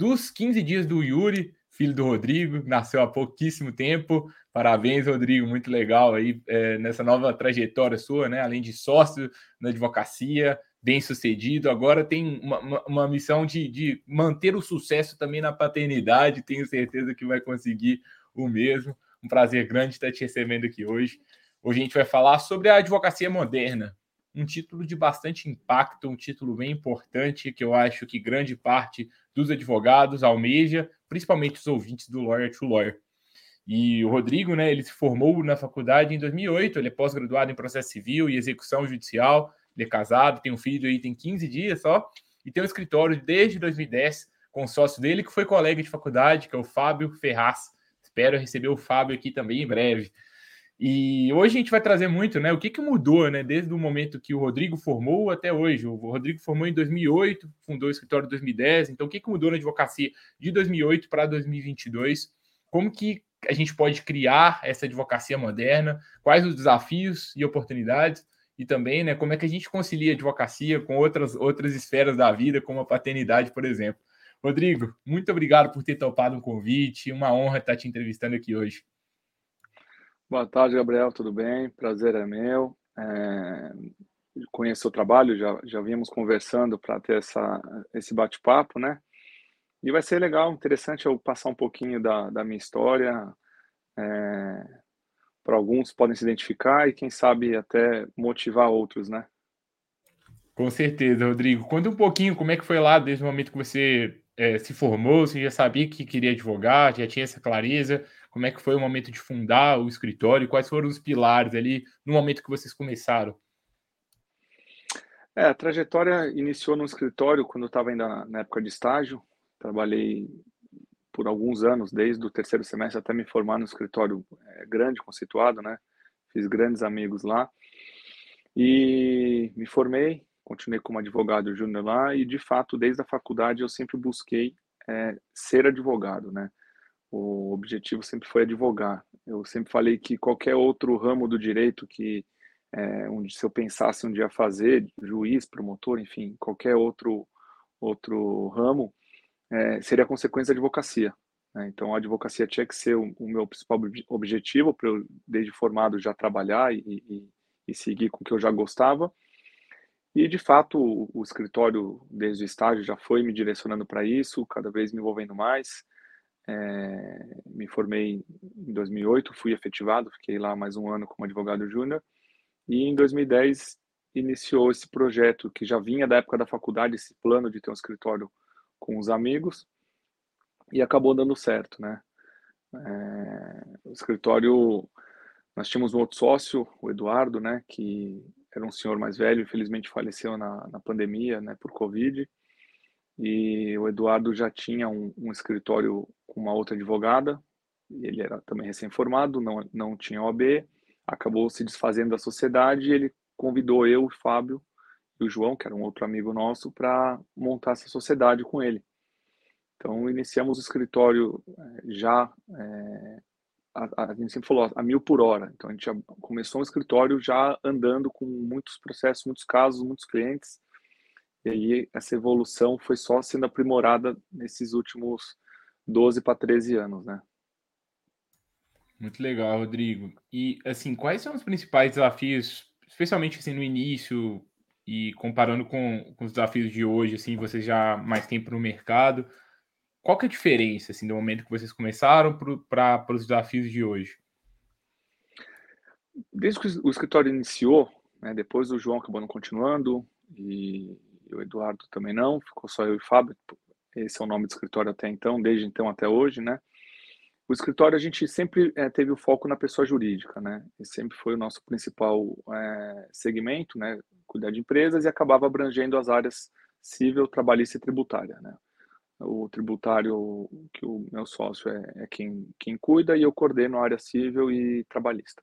dos 15 dias do Yuri, filho do Rodrigo, nasceu há pouquíssimo tempo. Parabéns, Rodrigo, muito legal aí é, nessa nova trajetória sua, né? Além de sócio na advocacia, bem sucedido, agora tem uma, uma, missão de, de manter o sucesso também na paternidade. Tenho certeza que vai conseguir o mesmo. Um prazer grande estar te recebendo aqui hoje. Hoje a gente vai falar sobre a advocacia moderna, um título de bastante impacto, um título bem importante que eu acho que grande parte dos advogados almeja, principalmente os ouvintes do Lawyer to Lawyer. E o Rodrigo, né, ele se formou na faculdade em 2008, ele é pós-graduado em processo civil e execução judicial, ele é casado, tem um filho aí, tem 15 dias só, e tem um escritório desde 2010 com o sócio dele, que foi colega de faculdade, que é o Fábio Ferraz. Espero receber o Fábio aqui também em breve. E hoje a gente vai trazer muito, né? O que, que mudou, né? Desde o momento que o Rodrigo formou até hoje. O Rodrigo formou em 2008, fundou o escritório em 2010. Então, o que, que mudou na advocacia de 2008 para 2022? Como que a gente pode criar essa advocacia moderna? Quais os desafios e oportunidades? E também, né? Como é que a gente concilia a advocacia com outras, outras esferas da vida, como a paternidade, por exemplo? Rodrigo, muito obrigado por ter topado um convite. Uma honra estar te entrevistando aqui hoje. Boa tarde, Gabriel, tudo bem? Prazer é meu. É, conheço o trabalho, já, já vínhamos conversando para ter essa, esse bate-papo, né? E vai ser legal, interessante eu passar um pouquinho da, da minha história. É, para alguns podem se identificar e, quem sabe, até motivar outros, né? Com certeza, Rodrigo. Conta um pouquinho como é que foi lá desde o momento que você é, se formou, você já sabia que queria advogar, já tinha essa clareza como é que foi o momento de fundar o escritório, quais foram os pilares ali no momento que vocês começaram? É, a trajetória iniciou no escritório quando eu estava ainda na época de estágio. Trabalhei por alguns anos, desde o terceiro semestre até me formar no escritório é, grande, conceituado, né? Fiz grandes amigos lá. E me formei, continuei como advogado júnior lá e, de fato, desde a faculdade eu sempre busquei é, ser advogado, né? O objetivo sempre foi advogar. Eu sempre falei que qualquer outro ramo do direito que é, onde se eu pensasse um dia fazer, juiz, promotor, enfim, qualquer outro outro ramo, é, seria consequência da advocacia. Né? Então, a advocacia tinha que ser o, o meu principal objetivo para eu, desde formado, já trabalhar e, e, e, seguir com o que eu já gostava. E, de fato, o, o escritório, desde o estágio, já foi me direcionando para isso, cada vez me envolvendo mais. É, me formei em 2008, fui efetivado, fiquei lá mais um ano como advogado júnior. E em 2010 iniciou esse projeto que já vinha da época da faculdade, esse plano de ter um escritório com os amigos, e acabou dando certo, né? É, o escritório, nós tínhamos um outro sócio, o Eduardo, né, que era um senhor mais velho, infelizmente faleceu na, na pandemia, né, por Covid, e o Eduardo já tinha um, um escritório com uma outra advogada, ele era também recém-formado, não, não tinha OAB, acabou se desfazendo da sociedade e ele convidou eu, o Fábio e o João, que era um outro amigo nosso, para montar essa sociedade com ele. Então, iniciamos o escritório eh, já, é, a, a, gente sempre falou, a mil por hora. Então, a gente começou um escritório já andando com muitos processos, muitos casos, muitos clientes, e aí essa evolução foi só sendo aprimorada nesses últimos 12 para 13 anos, né? Muito legal, Rodrigo. E assim, quais são os principais desafios, especialmente assim no início e comparando com, com os desafios de hoje, assim, você já mais tempo no mercado, qual que é a diferença assim do momento que vocês começaram para os desafios de hoje? Desde que o escritório iniciou, né, depois o João acabou não continuando e e o Eduardo também não, ficou só eu e o Fábio, esse é o nome do escritório até então, desde então até hoje, né? O escritório a gente sempre é, teve o foco na pessoa jurídica, né? Esse sempre foi o nosso principal é, segmento, né? Cuidar de empresas e acabava abrangendo as áreas civil, trabalhista e tributária, né? o tributário que o meu sócio é, é quem, quem cuida e eu coordeno a área civil e trabalhista.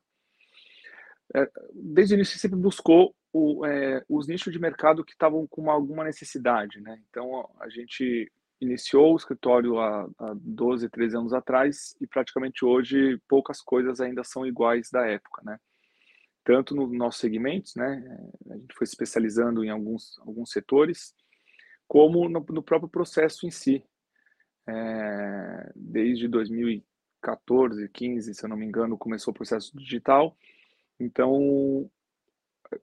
É, desde o início sempre buscou o, é, os nichos de mercado que estavam com uma, alguma necessidade, né? Então a gente iniciou o escritório há, há 12, 13 anos atrás e praticamente hoje poucas coisas ainda são iguais da época, né? Tanto nos nossos segmentos, né? A gente foi especializando em alguns, alguns setores, como no, no próprio processo em si. É, desde 2014, 15, se eu não me engano, começou o processo digital. Então,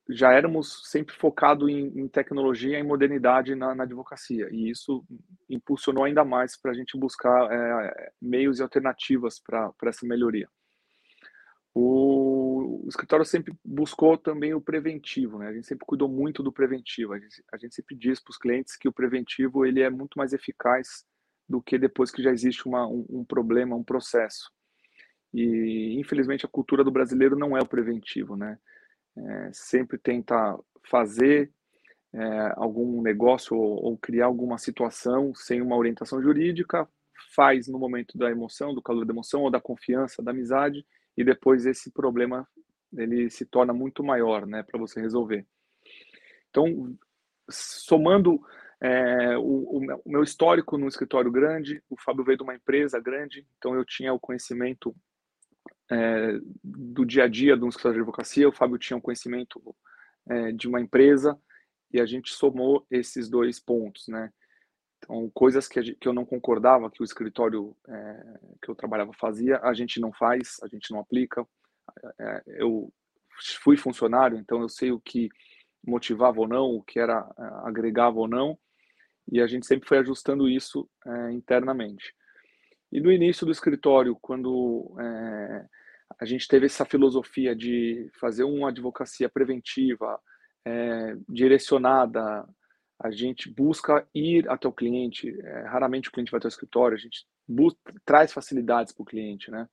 já éramos sempre focados em, em, tecnologia e modernidade na, na, advocacia, e isso impulsionou ainda mais para a gente buscar é, meios e alternativas para essa melhoria. O, o, escritório sempre buscou também o preventivo, né? A gente sempre cuidou muito do preventivo. A gente, a gente sempre diz para os clientes que o preventivo ele é muito mais eficaz do que depois que já existe uma, um, um problema, um processo. E infelizmente a cultura do brasileiro não é o preventivo, né? É, sempre tenta fazer é, algum negócio ou, ou, criar alguma situação sem uma orientação jurídica, faz no momento da emoção, do calor da emoção ou da confiança, da amizade e depois esse problema ele se torna muito maior, né, para você resolver. Então, somando é, o, o, meu histórico no escritório grande, o Fábio veio de uma empresa grande, então eu tinha o conhecimento é, do dia a dia de um escritório de advocacia, o Fábio tinha o conhecimento é, de uma empresa, e a gente somou esses dois pontos, né? Então, coisas que, que eu não concordava que o escritório é, que eu trabalhava fazia, a gente não faz, a gente não aplica. É, eu fui funcionário, então eu sei o que motivava ou não, o que era é, agregava ou não, e a gente sempre foi ajustando isso é, internamente. E no início do escritório, quando é, a gente teve essa filosofia de fazer uma advocacia preventiva, é, direcionada a gente busca ir até o cliente, é, raramente o cliente vai até o escritório, a gente traz facilidades para o cliente, né?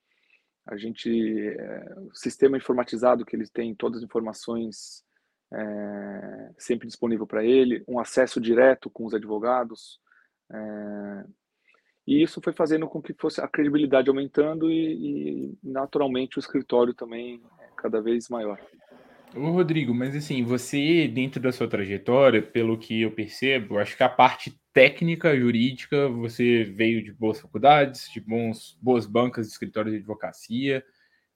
A gente, é, o sistema informatizado que eles têm, todas as informações é, sempre disponível para ele, um acesso direto com os advogados, é, e isso foi fazendo com que fosse a credibilidade aumentando e, e naturalmente o escritório também é cada vez maior. Ô, Rodrigo, mas assim, você, dentro da sua trajetória, pelo que eu percebo, acho que a parte técnica, jurídica, você veio de boas faculdades, de bons, boas bancas de escritório de advocacia.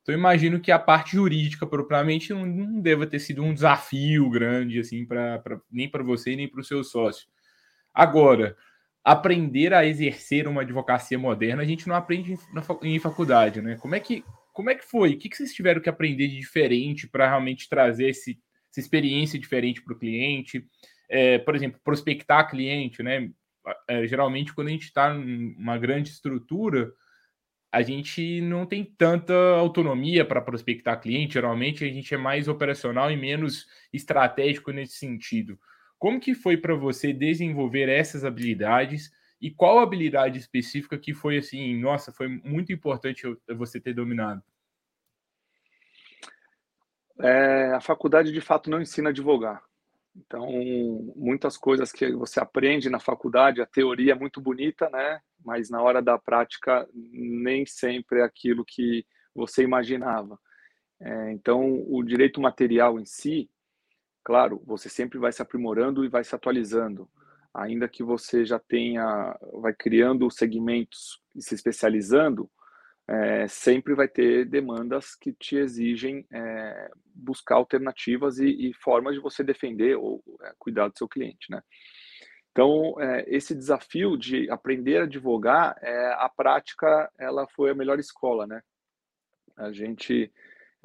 Então, imagino que a parte jurídica, propriamente, não, não deva ter sido um desafio grande, assim, pra, pra nem para você, nem para o seu sócio. Agora, aprender a exercer uma advocacia moderna, a gente não aprende em faculdade, né? Como é que como é que foi? O que, vocês tiveram que aprender de diferente para realmente trazer esse, essa experiência diferente para o cliente? É, por exemplo, prospectar cliente, né? É, geralmente, quando a gente está numa grande estrutura, a gente não tem tanta autonomia para prospectar cliente. Geralmente, a gente é mais operacional e menos estratégico nesse sentido. Como que foi para você desenvolver essas habilidades e qual habilidade específica que foi assim, nossa, foi muito importante você ter dominado? É, a faculdade de fato não ensina a advogar. Então, muitas coisas que você aprende na faculdade, a teoria é muito bonita, né? Mas na hora da prática, nem sempre é aquilo que você imaginava. É, então, o direito material em si, claro, você sempre vai se aprimorando e vai se atualizando ainda que você já tenha, vai criando segmentos e se especializando, é, sempre vai ter demandas que te exigem é, buscar alternativas e, e, formas de você defender ou é, cuidar do seu cliente, né? Então, é, esse desafio de aprender a advogar, é, a prática, ela foi a melhor escola, né? A gente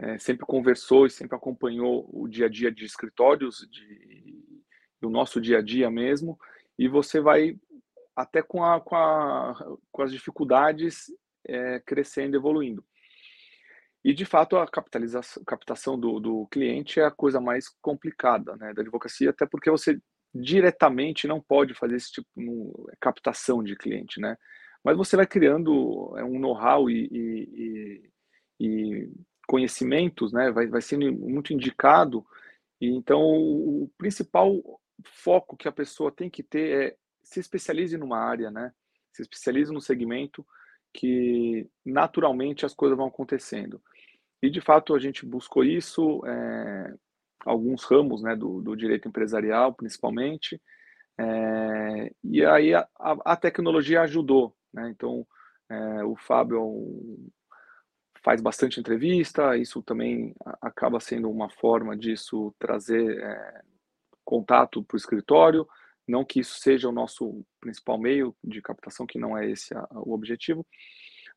é, sempre conversou e sempre acompanhou o dia a dia de escritórios, de, do nosso dia a dia mesmo, e você vai até com, a, com, a, com as dificuldades é, crescendo, evoluindo. E, de fato, a capitalização, captação do, do cliente é a coisa mais complicada né, da advocacia, até porque você diretamente não pode fazer esse tipo de captação de cliente, né? Mas você vai criando é, um know-how e, e, e, conhecimentos, né? Vai, vai sendo muito indicado. E, então, o principal foco que a pessoa tem que ter é se especialize numa área, né? se especialize no segmento que naturalmente as coisas vão acontecendo. E de fato a gente buscou isso, é, alguns ramos né, do, do direito empresarial principalmente, é, e aí a, a, tecnologia ajudou. Né? Então é, o Fábio é faz bastante entrevista, isso também acaba sendo uma forma disso trazer é, contato para o escritório, não que isso seja o nosso principal meio de captação, que não é esse a, o objetivo,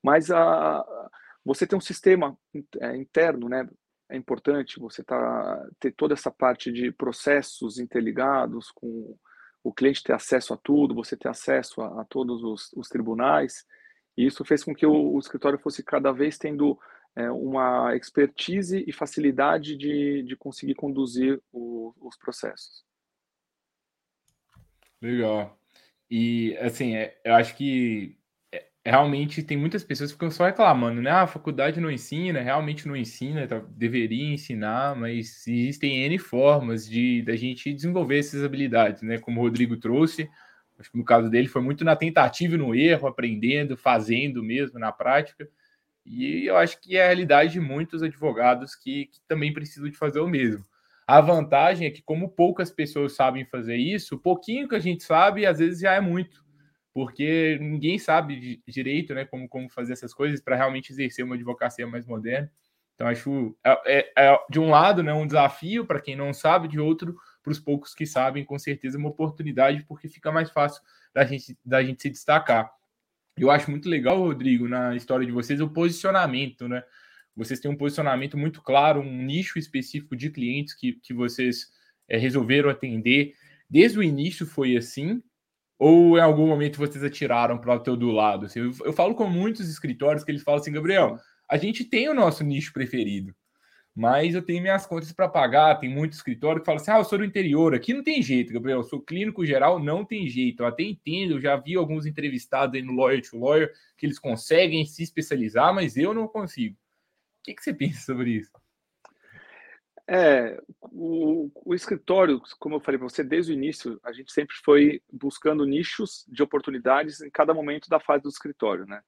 mas a, você tem um sistema é, interno, né? É importante você tá, ter toda essa parte de processos interligados com o cliente ter acesso a tudo, você ter acesso a, a todos os, os, tribunais, e isso fez com que o, o escritório fosse cada vez tendo é, uma expertise e facilidade de, de conseguir conduzir o, os processos. Legal. E, assim, é, eu acho que é, realmente tem muitas pessoas que ficam só reclamando, né? Ah, a faculdade não ensina, realmente não ensina, tá, deveria ensinar, mas existem N formas de da gente desenvolver essas habilidades, né? Como o Rodrigo trouxe, acho que no caso dele foi muito na tentativa e no erro, aprendendo, fazendo mesmo na prática. E eu acho que é a realidade de muitos advogados que, que também precisam de fazer o mesmo. A vantagem é que, como poucas pessoas sabem fazer isso, o pouquinho que a gente sabe, às vezes já é muito, porque ninguém sabe direito né, como, como fazer essas coisas para realmente exercer uma advocacia mais moderna. Então, acho é, é, é de um lado né, um desafio para quem não sabe, de outro, para os poucos que sabem, com certeza, uma oportunidade, porque fica mais fácil da gente, da gente se destacar. Eu acho muito legal, Rodrigo, na história de vocês, o posicionamento, né? vocês têm um posicionamento muito claro, um nicho específico de clientes que, que vocês é, resolveram atender. Desde o início foi assim? Ou em algum momento vocês atiraram para o teu do lado? Assim, eu, falo com muitos escritórios que eles falam assim, Gabriel, a gente tem o nosso nicho preferido, mas eu tenho minhas contas para pagar. Tem muito escritório que fala assim: ah, eu sou do interior, aqui não tem jeito, Gabriel, eu sou clínico geral, não tem jeito. Eu até entendo, eu já vi alguns entrevistados aí no Lawyer to Lawyer que eles conseguem se especializar, mas eu não consigo que, que você pensa sobre isso? É, o, o escritório, como eu falei para você, desde o início, a gente sempre foi buscando nichos de oportunidades em cada momento da fase do escritório, né?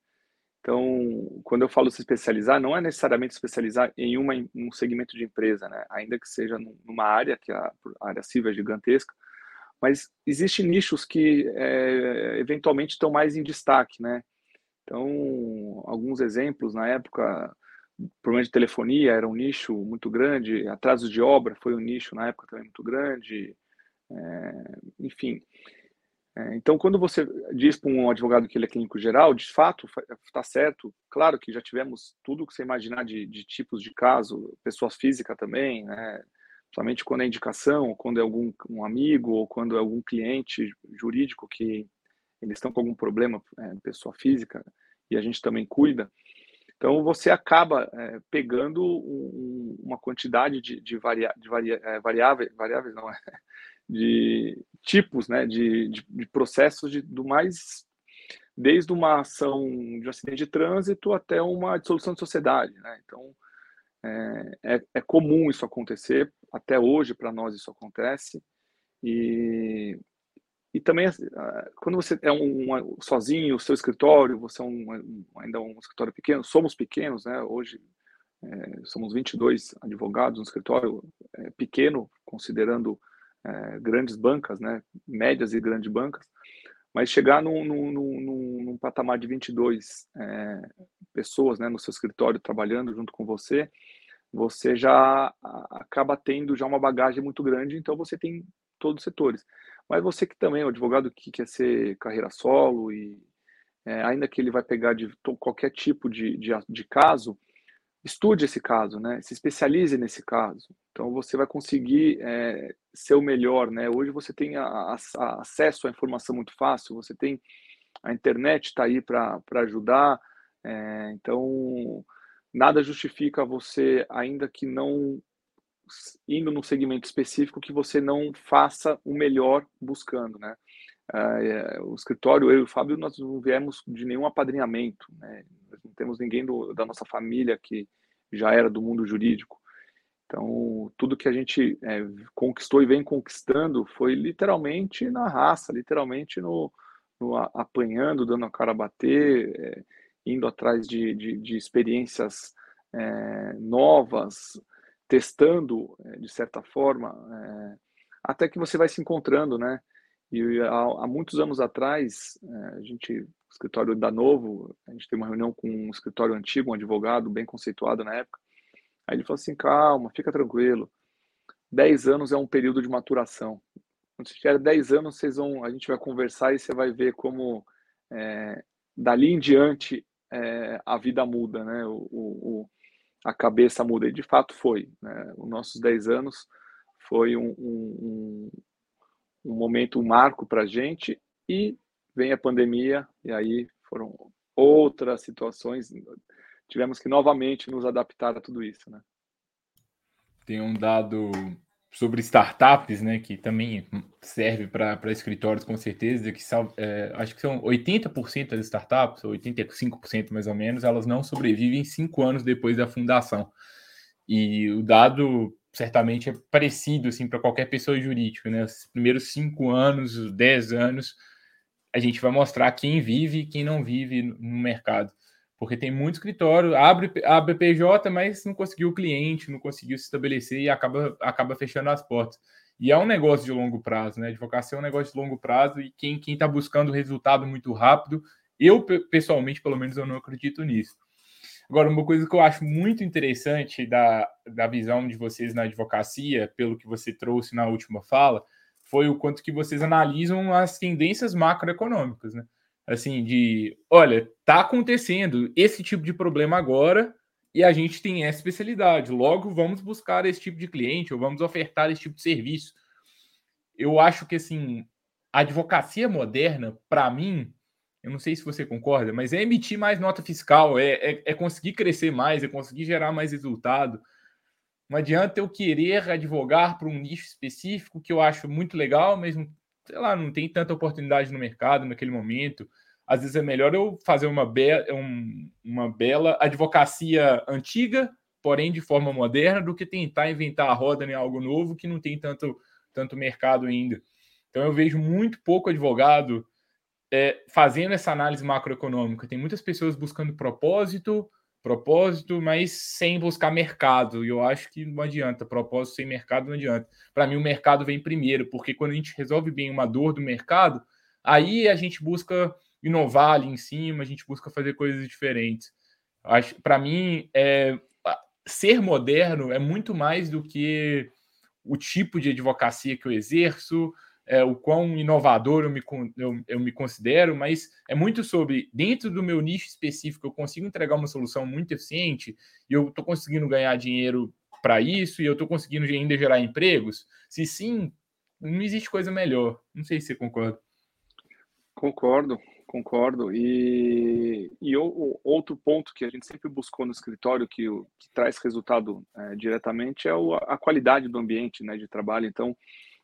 Então, quando eu falo se especializar, não é necessariamente especializar em uma, um segmento de empresa, né? Ainda que seja numa área, que a, a área civil é gigantesca, mas existem nichos que é, eventualmente estão mais em destaque, né? Então, alguns exemplos, na época, problema de telefonia era um nicho muito grande, atrasos de obra foi um nicho na época também muito grande, é, enfim. É, então, quando você diz para um advogado que ele é clínico geral, de fato, está certo. Claro que já tivemos tudo que você imaginar de, de tipos de caso, pessoa física também, né? Somente quando é indicação, quando é algum um amigo, ou quando é algum cliente jurídico que eles estão com algum problema, é, pessoa física, e a gente também cuida. Então, você acaba é, pegando um, uma quantidade de, de, varia, de varia, é, variáveis, variáveis não, é, de tipos né, de, de, de processos de, do mais desde uma ação de um acidente de trânsito até uma dissolução de sociedade. Né? Então, é, é, é, comum isso acontecer, até hoje para nós isso acontece, e e também, ah, quando você é um, um, sozinho, o seu escritório, você é um, ainda um escritório pequeno, somos pequenos, né? Hoje é, somos 22 advogados no escritório, é, pequeno, considerando é, grandes bancas, né? Médias e grandes bancas. Mas chegar num, num, num, num patamar de 22 é, pessoas né, no seu escritório trabalhando junto com você, você já acaba tendo já uma bagagem muito grande, então você tem todos os setores. Mas você que também é um advogado que quer ser carreira solo e é, ainda que ele vai pegar de qualquer tipo de, de, de, caso, estude esse caso, né? Se especialize nesse caso. Então você vai conseguir é, ser o melhor, né? Hoje você tem a, a, acesso à informação muito fácil, você tem a internet está aí para ajudar. É, então nada justifica você, ainda que não indo num segmento específico que você não faça o melhor buscando, né? Uh, o escritório, eu e o Fábio, nós não viemos de nenhum apadrinhamento, né? Não temos ninguém do, da nossa família que já era do mundo jurídico. Então, tudo que a gente é, conquistou e vem conquistando foi literalmente na raça, literalmente no, no, apanhando, dando a cara a bater, é, indo atrás de, de, de experiências é, novas, testando, é, de certa forma, é, até que você vai se encontrando, né? E há, há muitos anos atrás, é, a gente, escritório da Novo, a gente tem uma reunião com um escritório antigo, um advogado bem conceituado na época, aí ele falou assim, calma, fica tranquilo, 10 anos é um período de maturação. Quando você tiver 10 anos, vocês vão, a gente vai conversar e você vai ver como é, dali em diante é, a vida muda, né? O, o, a cabeça muda. E de fato foi. Né? Os nossos 10 anos foi um, um, um momento, um marco para a gente. E vem a pandemia, e aí foram outras situações. Tivemos que novamente nos adaptar a tudo isso. Né? Tem um dado sobre startups, né, que também serve para escritórios com certeza, que é, acho que são 80% das startups, ou 85% mais ou menos, elas não sobrevivem cinco anos depois da fundação. E o dado certamente é parecido assim para qualquer pessoa jurídica, né? Os primeiros cinco anos, os dez anos, a gente vai mostrar quem vive e quem não vive no mercado porque tem muito escritório, abre a BPJ, mas não conseguiu o cliente, não conseguiu se estabelecer e acaba, acaba fechando as portas. E é um negócio de longo prazo, né? Advocacia é um negócio de longo prazo e quem está buscando resultado muito rápido, eu pessoalmente, pelo menos, eu não acredito nisso. Agora, uma coisa que eu acho muito interessante da, da visão de vocês na advocacia, pelo que você trouxe na última fala, foi o quanto que vocês analisam as tendências macroeconômicas, né? Assim, de olha, tá acontecendo esse tipo de problema agora e a gente tem essa especialidade. Logo, vamos buscar esse tipo de cliente ou vamos ofertar esse tipo de serviço. Eu acho que assim, a advocacia moderna, para mim, eu não sei se você concorda, mas é emitir mais nota fiscal, é, é, é conseguir crescer mais, é conseguir gerar mais resultado. Não adianta eu querer advogar para um nicho específico que eu acho muito legal, mas sei lá, não tem tanta oportunidade no mercado naquele momento. Às vezes é melhor eu fazer uma, be um, uma bela advocacia antiga, porém de forma moderna, do que tentar inventar a roda em algo novo que não tem tanto, tanto mercado ainda. Então eu vejo muito pouco advogado é, fazendo essa análise macroeconômica. Tem muitas pessoas buscando propósito, propósito, mas sem buscar mercado. E eu acho que não adianta. Propósito sem mercado não adianta. Para mim, o mercado vem primeiro, porque quando a gente resolve bem uma dor do mercado, aí a gente busca inovar ali em cima, a gente busca fazer coisas diferentes. Para mim, é, ser moderno é muito mais do que o tipo de advocacia que eu exerço, é, o quão inovador eu me, eu, eu me considero, mas é muito sobre, dentro do meu nicho específico, eu consigo entregar uma solução muito eficiente e eu estou conseguindo ganhar dinheiro para isso e eu estou conseguindo ainda gerar empregos? Se sim, não existe coisa melhor. Não sei se você concorda. Concordo, concordo. E, e o, outro ponto que a gente sempre buscou no escritório que, que traz resultado é, diretamente é o, a qualidade do ambiente né, de trabalho. Então,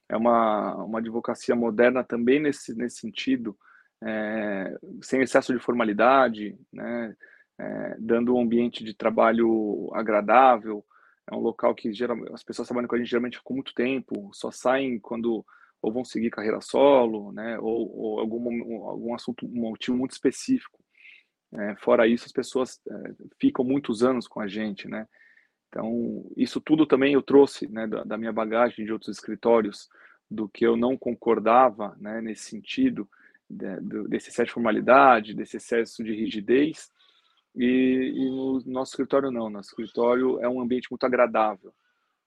é uma, uma advocacia moderna também nesse, nesse sentido, é, sem excesso de formalidade, né, é, dando um ambiente de trabalho agradável. É um local que geralmente, as pessoas trabalham com a gente geralmente com muito tempo, só saem quando ou vão seguir carreira solo, né, ou, ou algum, algum assunto, um motivo muito específico. É, fora isso, as pessoas é, ficam muitos anos com a gente, né? Então, isso tudo também eu trouxe né, da, da, minha bagagem de outros escritórios, do que eu não concordava né, nesse sentido, de, desse excesso de formalidade, desse excesso de rigidez. E, e, no nosso escritório, não. Nosso escritório é um ambiente muito agradável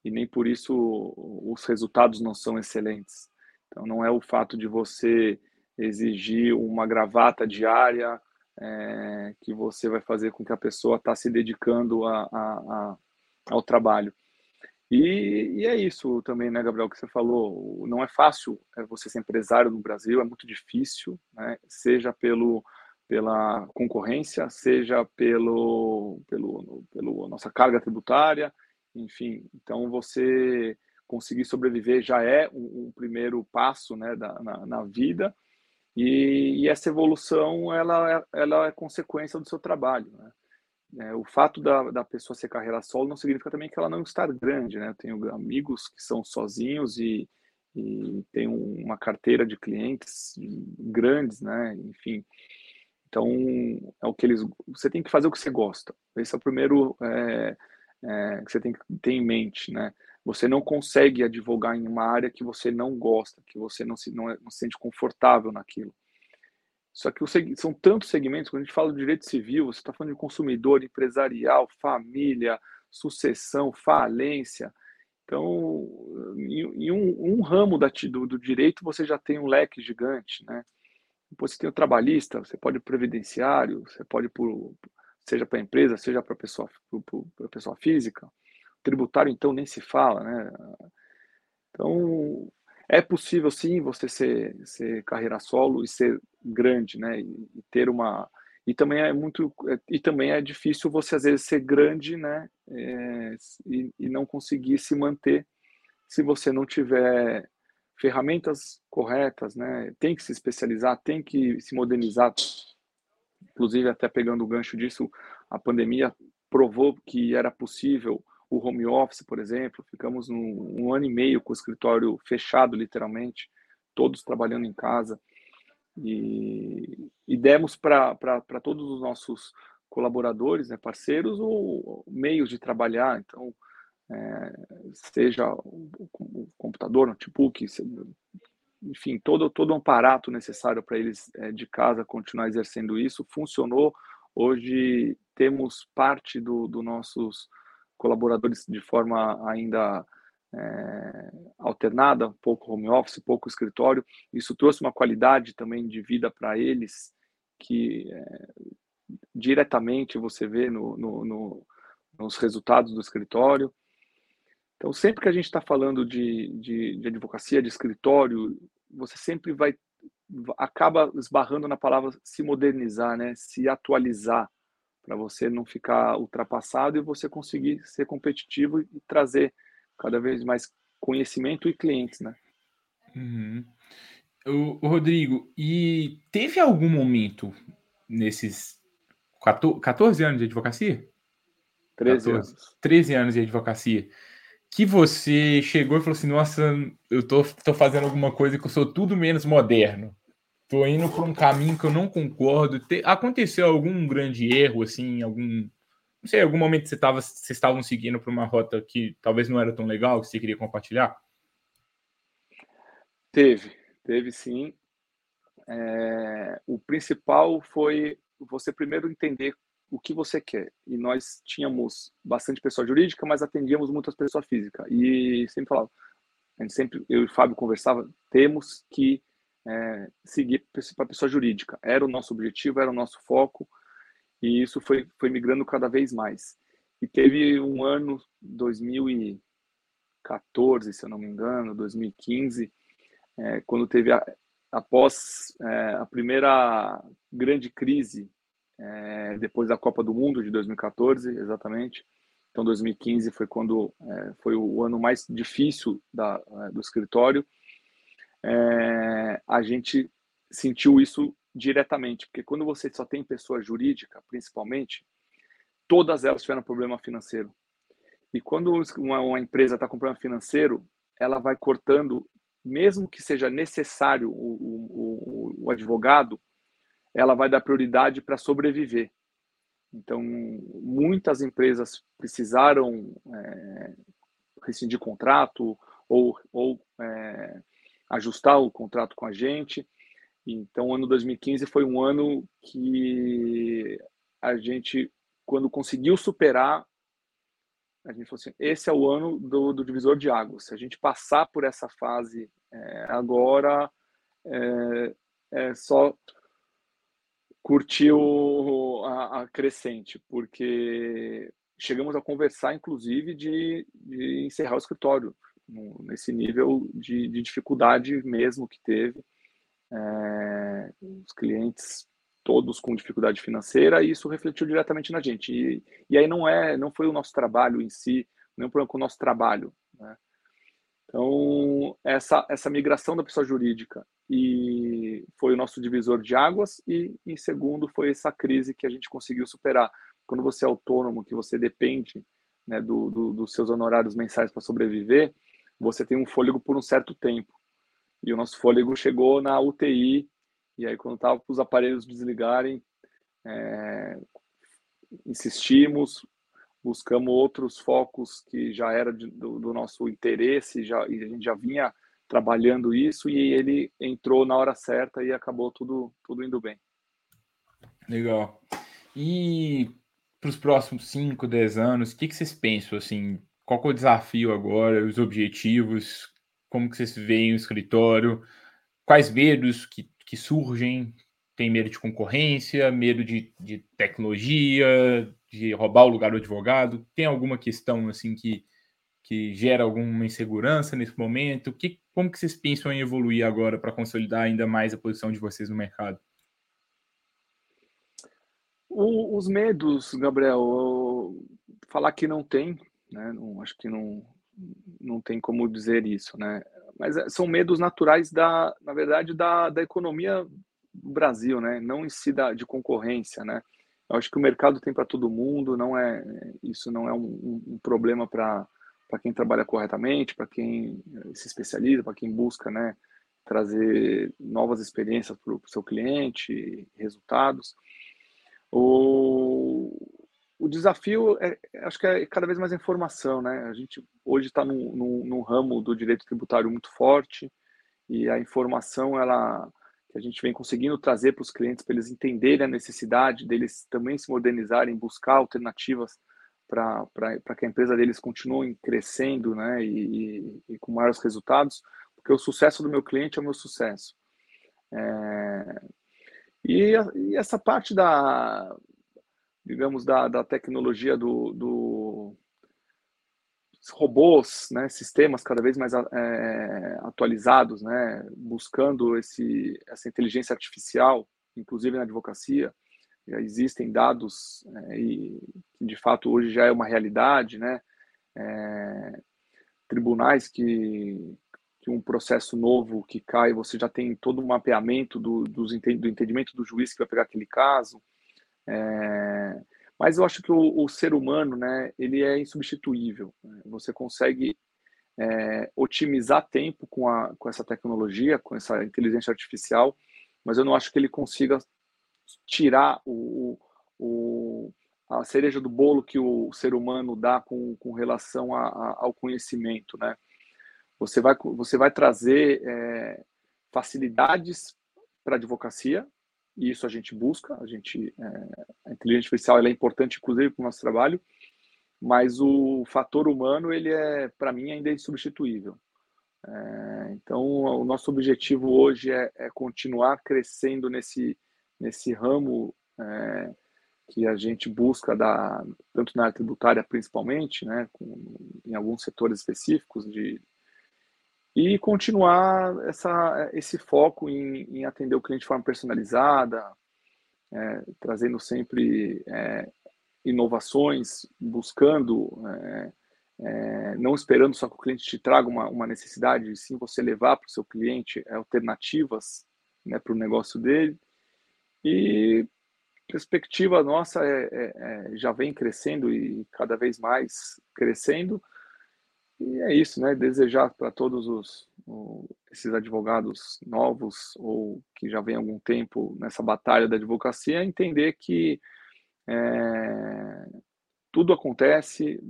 e nem por isso os resultados não são excelentes. Então, não é o fato de você exigir uma gravata diária é, que você vai fazer com que a pessoa está se dedicando a, a, a ao trabalho. E, e, é isso também, né, Gabriel, que você falou. Não é fácil é, você ser empresário no Brasil, é muito difícil, né, seja pelo, pela concorrência, seja pelo, pelo, pelo nossa carga tributária, enfim. Então, você conseguir sobreviver já é um, um primeiro passo né, da, na, na vida. E, e, essa evolução ela, é, ela é consequência do seu trabalho. Né? É, o fato da, da pessoa ser carreira solo não significa também que ela não está grande, né? Eu tenho amigos que são sozinhos e, e tem uma carteira de clientes grandes, né? Enfim, então é o que eles. Você tem que fazer o que você gosta. Esse é o primeiro é, é, que você tem que ter em mente, né? Você não consegue advogar em uma área que você não gosta, que você não se não, é, não se sente confortável naquilo. Só que são tantos segmentos, quando a gente fala de direito civil, você está falando de consumidor, empresarial, família, sucessão, falência. Então, em, um, um ramo da, do, do, direito, você já tem um leque gigante, né? Depois você tem o trabalhista, você pode previdenciário, você pode por, seja para a empresa, seja para a pessoa, pessoa física. Tributário, então, nem se fala, né? Então, é possível, sim, você ser, ser carreira solo e ser grande, né? E, ter uma... E também é muito... E também é difícil você, às vezes, ser grande, né? É, e, e não conseguir se manter se você não tiver ferramentas corretas, né? Tem que se especializar, tem que se modernizar. Inclusive, até pegando o gancho disso, a pandemia provou que era possível o home office, por exemplo. Ficamos um, um ano e meio com o escritório fechado, literalmente, todos trabalhando em casa. E, e demos para todos os nossos colaboradores, né, parceiros, o, meios de trabalhar. Então, é, seja o, o computador, notebook, enfim, todo, todo um aparato necessário para eles é, de casa continuar exercendo isso, funcionou. Hoje temos parte dos do nossos colaboradores de forma ainda é, alternada, pouco home office, pouco escritório. Isso trouxe uma qualidade também de vida para eles que é, diretamente você vê no, no, no, nos resultados do escritório. Então, sempre que a gente está falando de, de, de, advocacia, de escritório, você sempre vai acaba esbarrando na palavra se modernizar, né? Se atualizar para você não ficar ultrapassado e você conseguir ser competitivo e trazer cada vez mais conhecimento e clientes, né? Uhum. O, o, Rodrigo, e teve algum momento nesses 14, 14 anos de advocacia? 13 14, anos. 13 anos de advocacia que você chegou e falou assim: Nossa, eu tô, tô fazendo alguma coisa que eu sou tudo menos moderno. Tô indo por um caminho que eu não concordo. Te, aconteceu algum grande erro, assim, algum. Não sei, algum momento você tava, vocês estavam seguindo por uma rota que talvez não era tão legal, que você queria compartilhar? Teve, teve sim. É, o principal foi você primeiro entender o que você quer. E nós tínhamos bastante pessoa jurídica, mas atendíamos muitas pessoas físicas. E sempre falava, a gente sempre, eu e o Fábio conversava, temos que é, seguir para a pessoa jurídica. Era o nosso objetivo, era o nosso foco, e isso foi, foi migrando cada vez mais. E teve um ano, 2014, se eu não me engano, 2015, é, quando teve, a, após é, a primeira grande crise é, depois da Copa do Mundo de 2014, exatamente. Então, 2015 foi quando é, foi o ano mais difícil da, é, do escritório. É, a gente sentiu isso diretamente, porque quando você só tem pessoa jurídica, principalmente, todas elas tiveram problema financeiro. E quando uma, uma empresa está com problema financeiro, ela vai cortando, mesmo que seja necessário o, o, o, advogado, ela vai dar prioridade para sobreviver. Então, muitas empresas precisaram é, rescindir contrato ou, ou ajustar o contrato com a gente. Então, o ano 2015 foi um ano que a gente, quando conseguiu superar, a gente falou assim: esse é o ano do, do divisor de águas. Se a gente passar por essa fase é, agora, é, é só curtiu a, a, crescente, porque chegamos a conversar, inclusive, de, de encerrar o escritório, no, nesse nível de, de, dificuldade mesmo que teve. É, os clientes todos com dificuldade financeira e isso refletiu diretamente na gente. E, e aí não é, não foi o nosso trabalho em si, nem um problema com o nosso trabalho. Né? Então, essa, essa migração da pessoa jurídica e foi o nosso divisor de águas e em segundo foi essa crise que a gente conseguiu superar quando você é autônomo que você depende né, do, do, dos seus honorários mensais para sobreviver você tem um fôlego por um certo tempo e o nosso fôlego chegou na UTI. E aí, quando estava para os aparelhos desligarem, é, insistimos, buscamos outros focos que já era de, do, do, nosso interesse, já, e a gente já vinha trabalhando isso, e ele entrou na hora certa e acabou tudo, tudo indo bem. Legal. E para os próximos 5, 10 anos, o que, que vocês pensam? Assim, qual é o desafio agora, os objetivos? Como que vocês veem o escritório? Quais medos que, que surgem? Tem medo de concorrência, medo de, de tecnologia, de roubar o lugar do advogado? Tem alguma questão assim que, que gera alguma insegurança nesse momento? Que, como que vocês pensam em evoluir agora para consolidar ainda mais a posição de vocês no mercado? O, os medos, Gabriel, falar que não tem, né? Não, acho que não, não tem como dizer isso, né? Mas é, são medos naturais da, na verdade, da, da economia do Brasil, né? Não em si da, de concorrência, né? Eu acho que o mercado tem para todo mundo, não é isso não é um, um problema para para quem trabalha corretamente, para quem se especializa, para quem busca, né, trazer novas experiências para o seu cliente, resultados. O, o desafio é, acho que é cada vez mais informação, né? A gente hoje está num, num, num, ramo do direito tributário muito forte e a informação ela que a gente vem conseguindo trazer para os clientes para eles entenderem a necessidade deles também se modernizarem, buscar alternativas para que a empresa deles continue crescendo, né? E, e, e, com maiores resultados, porque o sucesso do meu cliente é o meu sucesso. É, e, e essa parte da, digamos, da, da tecnologia do, do robôs, né, sistemas cada vez mais é, atualizados, né, buscando esse, essa inteligência artificial, inclusive na advocacia, já existem dados é, e de fato hoje já é uma realidade, né, é, tribunais que que um processo novo que cai, você já tem todo um mapeamento do, do entendimento do juiz que vai pegar aquele caso. É, mas eu acho que o, o, ser humano, né, ele é insubstituível. Né? Você consegue é, otimizar tempo com, a, com essa tecnologia, com essa inteligência artificial, mas eu não acho que ele consiga tirar o, o, a cereja do bolo que o ser humano dá com, com relação a, a, ao conhecimento, né? Você vai, você vai trazer é, facilidades para a advocacia, e isso a gente busca, a gente, é, a inteligência artificial é importante, inclusive, para o nosso trabalho, mas o fator humano, ele é, para mim, ainda é insubstituível. É, então, o nosso objetivo hoje é, é, continuar crescendo nesse, nesse ramo é, que a gente busca, da, tanto na área tributária principalmente, né, com, em alguns setores específicos de e continuar essa, esse foco em, em atender o cliente de forma personalizada, é, trazendo sempre é, inovações, buscando, é, é não esperando só que o cliente te traga uma, uma necessidade, sim você levar para o seu cliente alternativas né, para o negócio dele. E perspectiva nossa é, é, é, já vem crescendo e cada vez mais crescendo e é isso, né? Desejar para todos os, esses advogados novos ou que já vem algum tempo nessa batalha da advocacia entender que é, tudo acontece,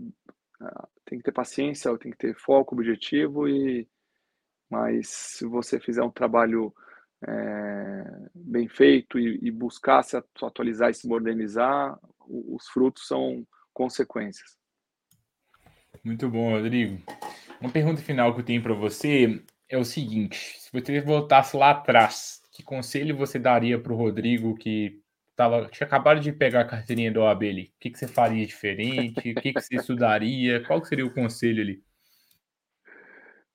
tem que ter paciência, tem que ter foco, objetivo e mas se você fizer um trabalho é, bem feito e, e, buscar se atualizar e se modernizar, os frutos são consequências. Muito bom, Rodrigo. Uma pergunta final que eu tenho para você é o seguinte: se você voltasse lá atrás, que conselho você daria para o Rodrigo que tava, tinha acabado de pegar a carteirinha do OAB ali? O que, que você faria diferente? o que, que você estudaria? Qual seria o conselho ali?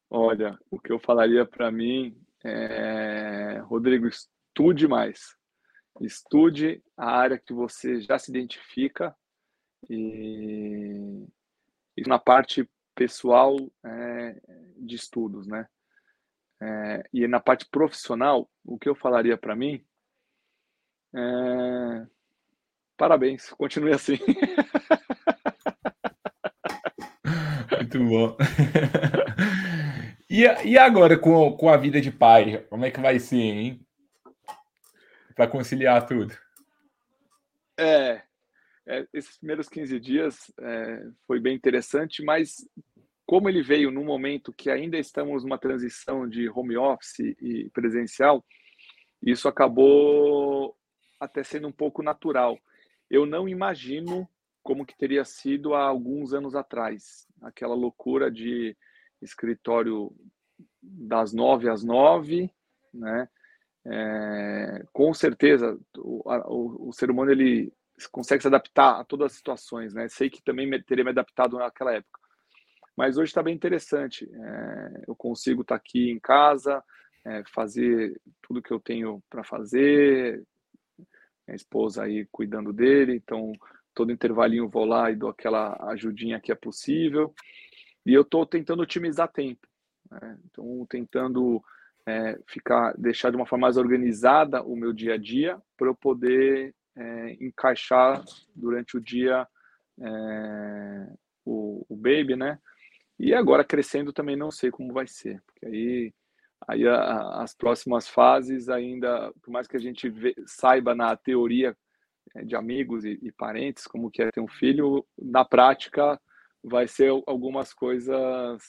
Olha, o que eu falaria para mim é, Rodrigo, estude mais. Estude a área que você já se identifica e isso na parte pessoal é, de estudos, né? É, e na parte profissional, o que eu falaria para mim é, parabéns, continue assim. Muito bom. E, e agora com, com a vida de pai? Como é que vai ser, hein? Para conciliar tudo. É, é, esses primeiros 15 dias é, foi bem interessante, mas como ele veio num momento que ainda estamos numa transição de home office e presencial, isso acabou até sendo um pouco natural. Eu não imagino como que teria sido há alguns anos atrás, aquela loucura de escritório das nove às nove, né? É, com certeza, o, o, o, ser humano ele consegue se adaptar a todas as situações, né? Sei que também me, teria me adaptado naquela época, mas hoje está bem interessante. É, eu consigo estar tá aqui em casa, é, fazer tudo que eu tenho para fazer, minha esposa aí cuidando dele, então todo intervalinho vou lá e dou aquela ajudinha que é possível. E eu estou tentando otimizar tempo. Né? Então, tentando é, ficar, deixar de uma forma mais organizada o meu dia a dia para eu poder é, encaixar durante o dia é, o, o, baby, né? E agora crescendo também não sei como vai ser, porque aí, aí a, as próximas fases ainda, por mais que a gente vê, saiba na teoria é, de amigos e, e parentes como que é ter um filho, na prática vai ser algumas coisas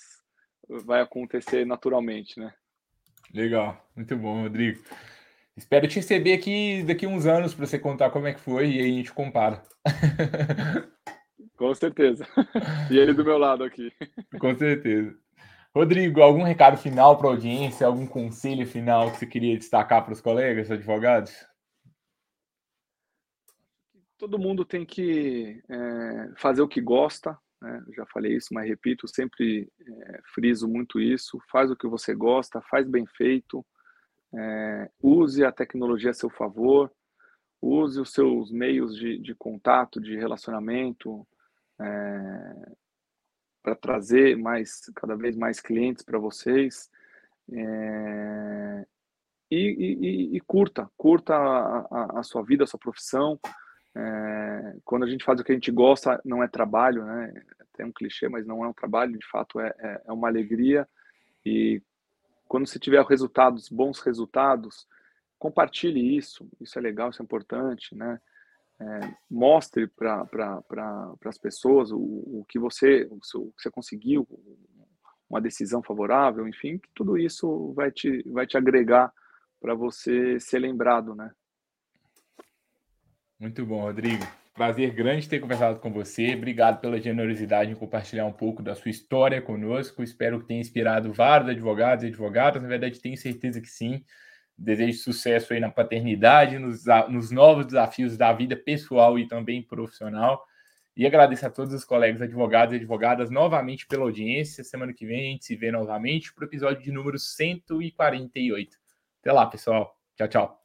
vai acontecer naturalmente, né? Legal, muito bom, Rodrigo. Espero te receber aqui daqui uns anos para você contar como é que foi e aí a gente compara. Com certeza. E ele do meu lado aqui. Com certeza. Rodrigo, algum recado final para a audiência, algum conselho final que você queria destacar para os colegas advogados? Todo mundo tem que é, fazer o que gosta, né? já falei isso, mas repito, sempre é, friso muito isso. Faz o que você gosta, faz bem feito, é, use a tecnologia a seu favor, use os seus meios de, de contato, de relacionamento, é, para trazer mais, cada vez mais clientes para vocês. É, e, e, e, curta, curta a, a, a, sua vida, a sua profissão, é, quando a gente faz o que a gente gosta, não é trabalho, né? É um clichê, mas não é um trabalho, de fato é, é, é uma alegria. E quando você tiver resultados, bons resultados, compartilhe isso. Isso é legal, isso é importante, né? É, mostre para pra, as pessoas o, o, que você o que você conseguiu, uma decisão favorável, enfim, que tudo isso vai te, vai te agregar para você ser lembrado, né? Muito bom, Rodrigo. Prazer grande ter conversado com você. Obrigado pela generosidade em compartilhar um pouco da sua história conosco. Espero que tenha inspirado vários advogados e advogadas. Na verdade, tenho certeza que sim. Desejo sucesso aí na paternidade, nos, nos novos desafios da vida pessoal e também profissional. E agradeço a todos os colegas advogados e advogadas novamente pela audiência. Semana que vem a gente se vê novamente para o episódio de número 148. Até lá, pessoal. Tchau, tchau.